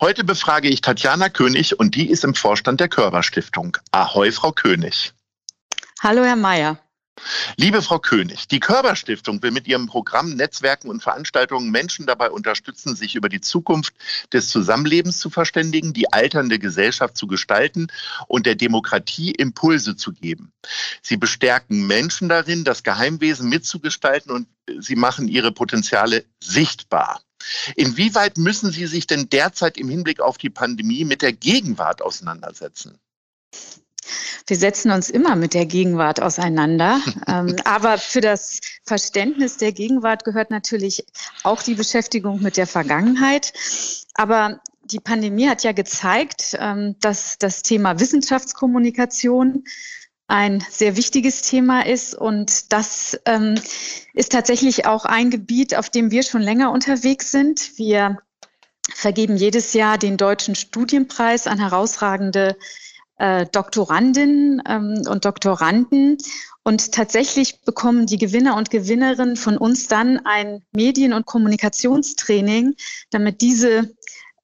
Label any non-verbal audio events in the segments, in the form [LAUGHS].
Heute befrage ich Tatjana König und die ist im Vorstand der Körperstiftung. Ahoi, Frau König. Hallo, Herr Mayer. Liebe Frau König, die Körperstiftung will mit ihrem Programm Netzwerken und Veranstaltungen Menschen dabei unterstützen, sich über die Zukunft des Zusammenlebens zu verständigen, die alternde Gesellschaft zu gestalten und der Demokratie Impulse zu geben. Sie bestärken Menschen darin, das Geheimwesen mitzugestalten und sie machen ihre Potenziale sichtbar. Inwieweit müssen Sie sich denn derzeit im Hinblick auf die Pandemie mit der Gegenwart auseinandersetzen? Wir setzen uns immer mit der Gegenwart auseinander. [LAUGHS] ähm, aber für das Verständnis der Gegenwart gehört natürlich auch die Beschäftigung mit der Vergangenheit. Aber die Pandemie hat ja gezeigt, ähm, dass das Thema Wissenschaftskommunikation ein sehr wichtiges Thema ist. Und das ähm, ist tatsächlich auch ein Gebiet, auf dem wir schon länger unterwegs sind. Wir vergeben jedes Jahr den Deutschen Studienpreis an herausragende äh, Doktorandinnen ähm, und Doktoranden. Und tatsächlich bekommen die Gewinner und Gewinnerinnen von uns dann ein Medien- und Kommunikationstraining, damit diese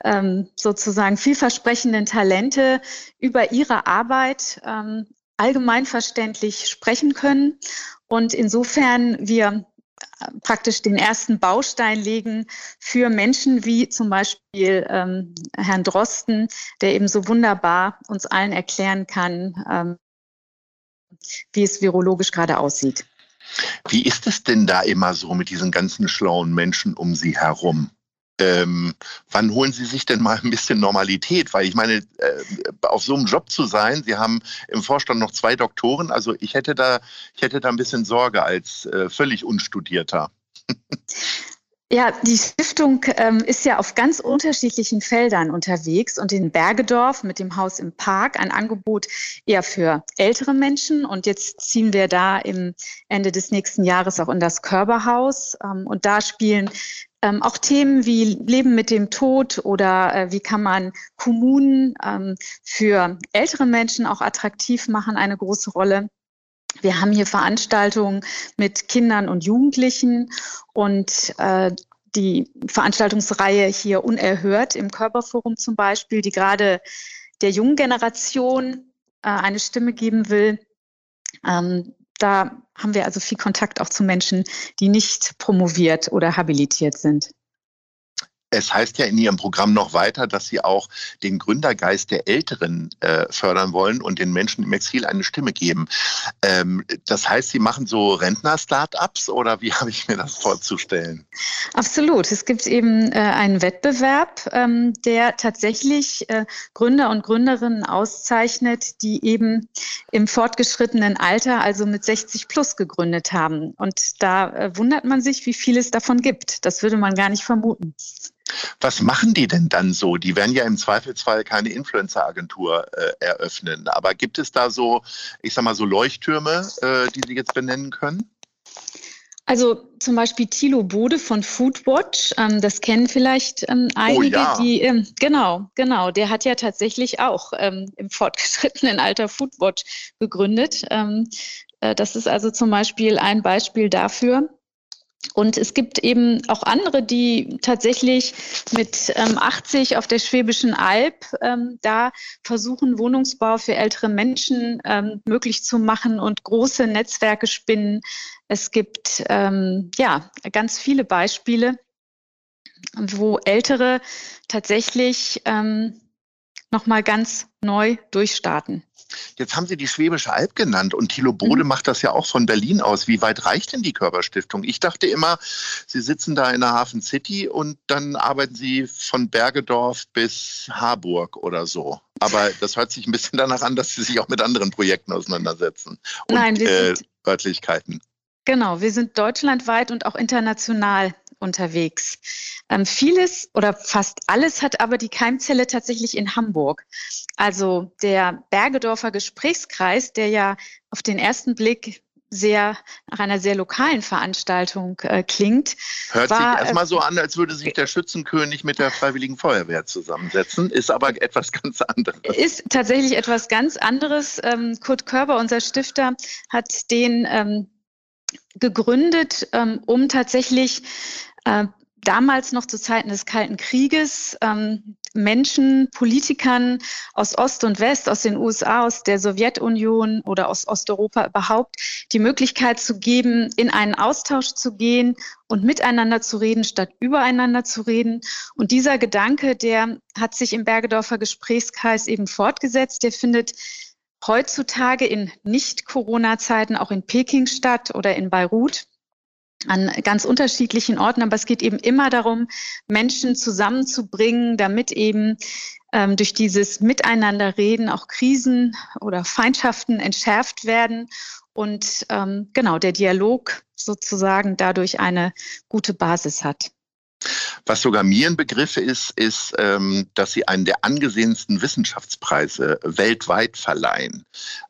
ähm, sozusagen vielversprechenden Talente über ihre Arbeit ähm, allgemeinverständlich sprechen können. Und insofern wir äh, praktisch den ersten Baustein legen für Menschen wie zum Beispiel ähm, Herrn Drosten, der eben so wunderbar uns allen erklären kann, ähm, wie es virologisch gerade aussieht. Wie ist es denn da immer so mit diesen ganzen schlauen Menschen um Sie herum? Ähm, wann holen Sie sich denn mal ein bisschen Normalität? Weil ich meine, äh, auf so einem Job zu sein, Sie haben im Vorstand noch zwei Doktoren, also ich hätte da, ich hätte da ein bisschen Sorge als äh, völlig Unstudierter. Ja, die Stiftung ähm, ist ja auf ganz unterschiedlichen Feldern unterwegs und in Bergedorf mit dem Haus im Park ein Angebot eher für ältere Menschen. Und jetzt ziehen wir da im Ende des nächsten Jahres auch in das Körperhaus. Ähm, und da spielen ähm, auch Themen wie Leben mit dem Tod oder äh, wie kann man Kommunen ähm, für ältere Menschen auch attraktiv machen, eine große Rolle. Wir haben hier Veranstaltungen mit Kindern und Jugendlichen und äh, die Veranstaltungsreihe hier unerhört im Körperforum zum Beispiel, die gerade der jungen Generation äh, eine Stimme geben will. Ähm, da haben wir also viel Kontakt auch zu Menschen, die nicht promoviert oder habilitiert sind. Es heißt ja in Ihrem Programm noch weiter, dass Sie auch den Gründergeist der Älteren äh, fördern wollen und den Menschen im Exil eine Stimme geben. Ähm, das heißt, Sie machen so Rentner-Startups oder wie [LAUGHS] habe ich mir das vorzustellen? Absolut. Es gibt eben äh, einen Wettbewerb, ähm, der tatsächlich äh, Gründer und Gründerinnen auszeichnet, die eben im fortgeschrittenen Alter, also mit 60 plus gegründet haben. Und da äh, wundert man sich, wie viel es davon gibt. Das würde man gar nicht vermuten. Was machen die denn dann so? Die werden ja im Zweifelsfall keine Influencer-Agentur äh, eröffnen. Aber gibt es da so, ich sag mal, so Leuchttürme, äh, die Sie jetzt benennen können? Also zum Beispiel Thilo Bode von Foodwatch, ähm, das kennen vielleicht ähm, einige, oh ja. die, ähm, genau, genau, der hat ja tatsächlich auch ähm, im fortgeschrittenen Alter Foodwatch gegründet. Ähm, äh, das ist also zum Beispiel ein Beispiel dafür. Und es gibt eben auch andere, die tatsächlich mit ähm, 80 auf der Schwäbischen Alb ähm, da versuchen, Wohnungsbau für ältere Menschen ähm, möglich zu machen und große Netzwerke spinnen. Es gibt ähm, ja ganz viele Beispiele. wo Ältere tatsächlich ähm, nochmal ganz neu durchstarten. Jetzt haben Sie die Schwäbische Alb genannt und Thilo Bode mhm. macht das ja auch von Berlin aus. Wie weit reicht denn die Körperstiftung? Ich dachte immer, Sie sitzen da in der Hafen City und dann arbeiten Sie von Bergedorf bis Harburg oder so. Aber das hört sich ein bisschen danach an, dass Sie sich auch mit anderen Projekten auseinandersetzen und Nein, wir äh, Örtlichkeiten. Genau, wir sind deutschlandweit und auch international unterwegs. Ähm, vieles oder fast alles hat aber die Keimzelle tatsächlich in Hamburg. Also der Bergedorfer Gesprächskreis, der ja auf den ersten Blick sehr nach einer sehr lokalen Veranstaltung äh, klingt. Hört war, sich erstmal so an, als würde sich der Schützenkönig mit der Freiwilligen Feuerwehr zusammensetzen, ist aber etwas ganz anderes. Ist tatsächlich etwas ganz anderes. Ähm, Kurt Körber, unser Stifter, hat den ähm, gegründet, ähm, um tatsächlich äh, damals noch zu Zeiten des Kalten Krieges ähm, Menschen, Politikern aus Ost und West, aus den USA, aus der Sowjetunion oder aus Osteuropa überhaupt die Möglichkeit zu geben, in einen Austausch zu gehen und miteinander zu reden, statt übereinander zu reden. Und dieser Gedanke, der hat sich im Bergedorfer Gesprächskreis eben fortgesetzt. Der findet heutzutage in Nicht-Corona-Zeiten auch in Peking statt oder in Beirut an ganz unterschiedlichen Orten, aber es geht eben immer darum, Menschen zusammenzubringen, damit eben ähm, durch dieses Miteinanderreden auch Krisen oder Feindschaften entschärft werden und ähm, genau der Dialog sozusagen dadurch eine gute Basis hat. Was sogar mir ein Begriff ist, ist, ähm, dass sie einen der angesehensten Wissenschaftspreise weltweit verleihen.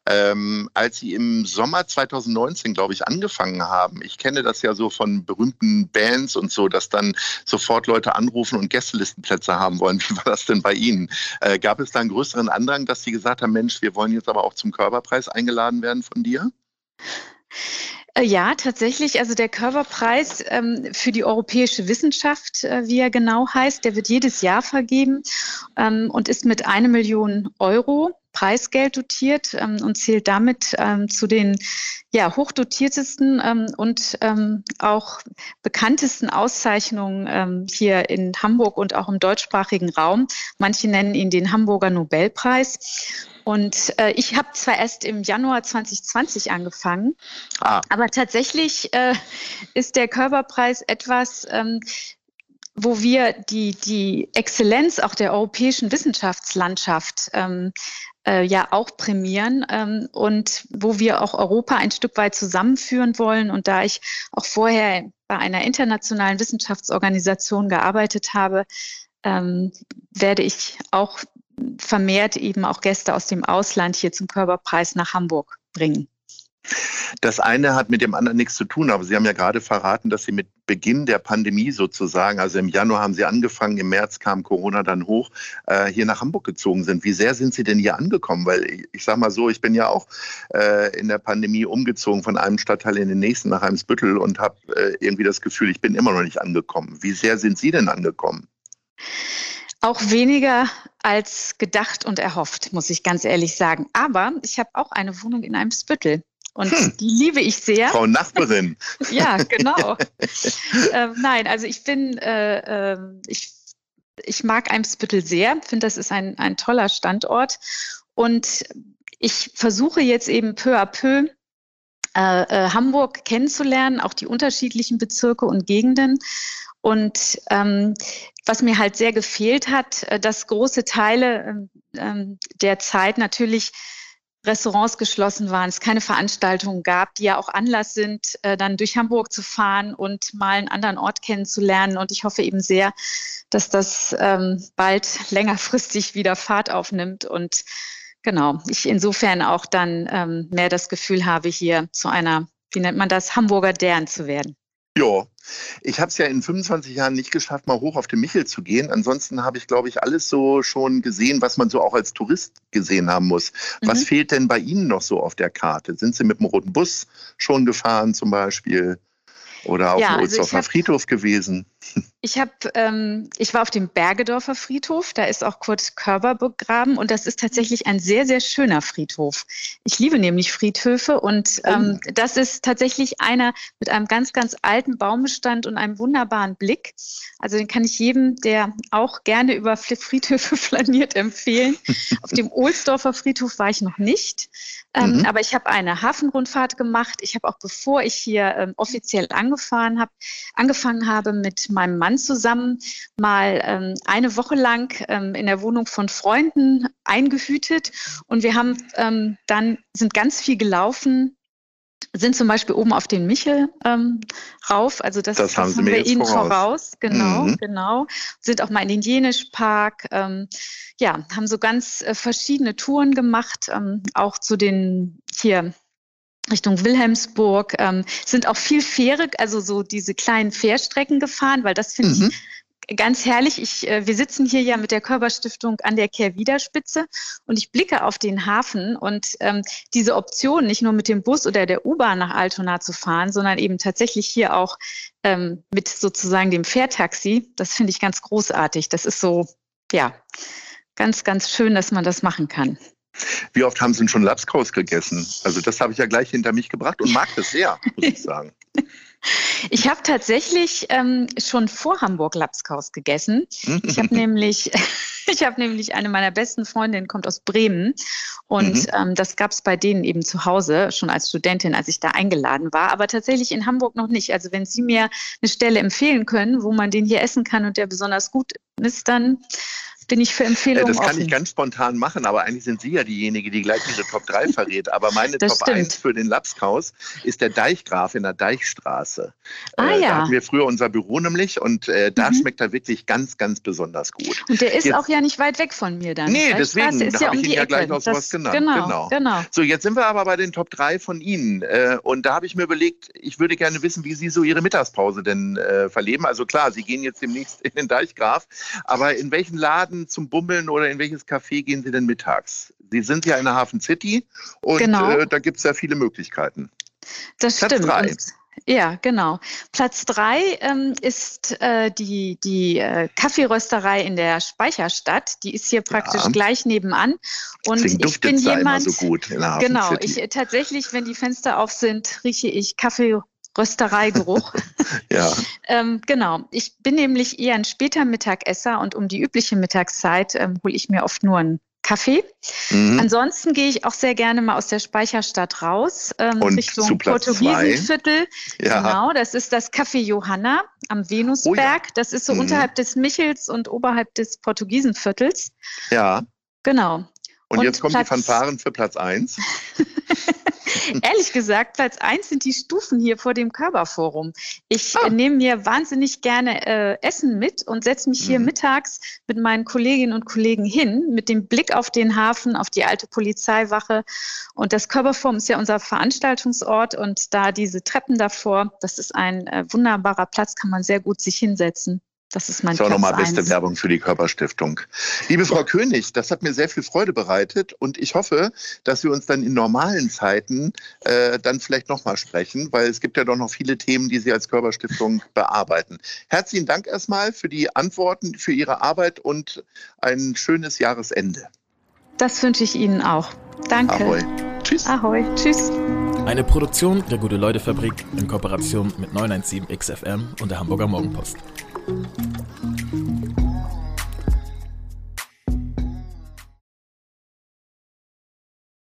Ähm, als sie im Sommer 2019, glaube ich, angefangen haben, ich kenne das ja so von berühmten Bands und so, dass dann sofort Leute anrufen und Gästelistenplätze haben wollen. [LAUGHS] Wie war das denn bei Ihnen? Äh, gab es da einen größeren Andrang, dass Sie gesagt haben, Mensch, wir wollen jetzt aber auch zum Körperpreis eingeladen werden von dir? Äh, ja, tatsächlich. Also der Körperpreis ähm, für die europäische Wissenschaft, äh, wie er genau heißt, der wird jedes Jahr vergeben ähm, und ist mit eine Million Euro Preisgeld dotiert ähm, und zählt damit ähm, zu den ja, hochdotiertesten ähm, und ähm, auch bekanntesten Auszeichnungen hier in Hamburg und auch im deutschsprachigen Raum. Manche nennen ihn den Hamburger Nobelpreis. Und äh, ich habe zwar erst im Januar 2020 angefangen, ah. aber tatsächlich äh, ist der Körperpreis etwas, ähm, wo wir die, die Exzellenz auch der europäischen Wissenschaftslandschaft ähm, äh, ja auch prämieren ähm, und wo wir auch Europa ein Stück weit zusammenführen wollen. Und da ich auch vorher bei einer internationalen Wissenschaftsorganisation gearbeitet habe, ähm, werde ich auch vermehrt eben auch Gäste aus dem Ausland hier zum Körperpreis nach Hamburg bringen. Das eine hat mit dem anderen nichts zu tun, aber Sie haben ja gerade verraten, dass Sie mit Beginn der Pandemie sozusagen, also im Januar haben Sie angefangen, im März kam Corona dann hoch, äh, hier nach Hamburg gezogen sind. Wie sehr sind Sie denn hier angekommen? Weil ich, ich sage mal so, ich bin ja auch äh, in der Pandemie umgezogen von einem Stadtteil in den nächsten nach Eimsbüttel und habe äh, irgendwie das Gefühl, ich bin immer noch nicht angekommen. Wie sehr sind Sie denn angekommen? Auch weniger als gedacht und erhofft, muss ich ganz ehrlich sagen. Aber ich habe auch eine Wohnung in einem Spüttel. Und hm. die liebe ich sehr. Frau Nachbarin. [LAUGHS] ja, genau. [LAUGHS] ähm, nein, also ich bin, äh, äh, ich, ich mag Eimsbüttel sehr, finde, das ist ein, ein toller Standort. Und ich versuche jetzt eben peu à peu äh, äh Hamburg kennenzulernen, auch die unterschiedlichen Bezirke und Gegenden. Und ähm, was mir halt sehr gefehlt hat, äh, dass große Teile ähm, ähm, der Zeit natürlich Restaurants geschlossen waren, es keine Veranstaltungen gab, die ja auch Anlass sind, äh, dann durch Hamburg zu fahren und mal einen anderen Ort kennenzulernen. Und ich hoffe eben sehr, dass das ähm, bald längerfristig wieder Fahrt aufnimmt und genau, ich insofern auch dann ähm, mehr das Gefühl habe, hier zu einer, wie nennt man das, Hamburger Dern zu werden. Ja, ich habe es ja in 25 Jahren nicht geschafft, mal hoch auf den Michel zu gehen. Ansonsten habe ich, glaube ich, alles so schon gesehen, was man so auch als Tourist gesehen haben muss. Mhm. Was fehlt denn bei Ihnen noch so auf der Karte? Sind Sie mit dem roten Bus schon gefahren zum Beispiel? Oder auf ja, dem Ohlsdorfer also Friedhof gewesen? Ich habe, ähm, ich war auf dem Bergedorfer Friedhof. Da ist auch Kurt Körber begraben und das ist tatsächlich ein sehr, sehr schöner Friedhof. Ich liebe nämlich Friedhöfe und ähm, oh. das ist tatsächlich einer mit einem ganz, ganz alten Baumbestand und einem wunderbaren Blick. Also den kann ich jedem, der auch gerne über Friedhöfe [LAUGHS] flaniert, empfehlen. auf dem [LAUGHS] Ohlsdorfer Friedhof war ich noch nicht, ähm, mhm. aber ich habe eine Hafenrundfahrt gemacht. Ich habe auch, bevor ich hier ähm, offiziell angefahren habe, angefangen habe mit meinem Mann zusammen mal ähm, eine Woche lang ähm, in der Wohnung von Freunden eingehütet und wir haben ähm, dann sind ganz viel gelaufen sind zum Beispiel oben auf den Michel ähm, rauf. Also das, das, haben, das haben wir ihnen voraus. voraus. Genau, mhm. genau. Sind auch mal in den Jenischpark. Ähm, ja, haben so ganz äh, verschiedene Touren gemacht, ähm, auch zu den hier Richtung Wilhelmsburg, ähm, sind auch viel Fähre, also so diese kleinen Fährstrecken gefahren, weil das finde mhm. ich ganz herrlich. Ich, äh, wir sitzen hier ja mit der Körperstiftung an der Kehrwiederspitze und ich blicke auf den Hafen und ähm, diese Option, nicht nur mit dem Bus oder der U-Bahn nach Altona zu fahren, sondern eben tatsächlich hier auch ähm, mit sozusagen dem Fährtaxi, das finde ich ganz großartig. Das ist so, ja, ganz, ganz schön, dass man das machen kann. Wie oft haben Sie denn schon Lapskaus gegessen? Also das habe ich ja gleich hinter mich gebracht und mag das sehr, muss ich sagen. [LAUGHS] Ich habe tatsächlich ähm, schon vor Hamburg Lapskaus gegessen. Ich habe [LAUGHS] nämlich, [LAUGHS] ich habe nämlich eine meiner besten Freundinnen kommt aus Bremen und mhm. ähm, das gab es bei denen eben zu Hause schon als Studentin, als ich da eingeladen war, aber tatsächlich in Hamburg noch nicht. Also wenn Sie mir eine Stelle empfehlen können, wo man den hier essen kann und der besonders gut ist, dann bin ich für Empfehlungen Das kann offen. ich ganz spontan machen, aber eigentlich sind Sie ja diejenige, die gleich Ihre Top 3 verrät. Aber meine das Top stimmt. 1 für den Lapskaus ist der Deichgraf in der Deichstraße. Ah, äh, ja. Da hatten wir früher unser Büro nämlich und äh, da mhm. schmeckt er wirklich ganz, ganz besonders gut. Und der ist jetzt, auch ja nicht weit weg von mir dann. Nee, deswegen da ja um ich Ihnen ja gleich noch sowas genannt. Genau, genau, genau. So, jetzt sind wir aber bei den Top 3 von Ihnen. Äh, und da habe ich mir überlegt, ich würde gerne wissen, wie Sie so Ihre Mittagspause denn äh, verleben. Also klar, Sie gehen jetzt demnächst in den Deichgraf, aber in welchen Laden zum Bummeln oder in welches Café gehen Sie denn mittags? Sie sind ja in der Hafen City und genau. äh, da gibt es ja viele Möglichkeiten. Das Platz stimmt. Drei. Ja, genau. Platz drei ähm, ist äh, die, die äh, Kaffeerösterei in der Speicherstadt. Die ist hier praktisch ja. gleich nebenan. Und ich bin jemand, so gut in der genau, City. ich tatsächlich, wenn die Fenster auf sind, rieche ich Kaffee Röstereigeruch. [LAUGHS] ja. ähm, genau. Ich bin nämlich eher ein später Mittagesser und um die übliche Mittagszeit ähm, hole ich mir oft nur einen Kaffee. Mhm. Ansonsten gehe ich auch sehr gerne mal aus der Speicherstadt raus, ähm, und Richtung Portugiesenviertel. Ja. Genau, das ist das Café Johanna am Venusberg. Oh ja. Das ist so mhm. unterhalb des Michels und oberhalb des Portugiesenviertels. Ja. Genau. Und, und jetzt kommen Platz... die Fanfaren für Platz 1. [LAUGHS] Ehrlich gesagt, Platz 1 sind die Stufen hier vor dem Körperforum. Ich oh. nehme mir wahnsinnig gerne äh, Essen mit und setze mich hier mhm. mittags mit meinen Kolleginnen und Kollegen hin, mit dem Blick auf den Hafen, auf die alte Polizeiwache. Und das Körperforum ist ja unser Veranstaltungsort und da diese Treppen davor, das ist ein äh, wunderbarer Platz, kann man sehr gut sich hinsetzen. Das ist mein Das ist auch nochmal beste Werbung für die Körperstiftung. Liebe Frau König, das hat mir sehr viel Freude bereitet und ich hoffe, dass wir uns dann in normalen Zeiten äh, dann vielleicht nochmal sprechen, weil es gibt ja doch noch viele Themen, die Sie als Körperstiftung [LAUGHS] bearbeiten. Herzlichen Dank erstmal für die Antworten, für Ihre Arbeit und ein schönes Jahresende. Das wünsche ich Ihnen auch. Danke. Ahoi. Tschüss. Ahoi. Tschüss. Eine Produktion der Gute-Leute-Fabrik in Kooperation mit 917 XFM und der Hamburger Morgenpost. あ。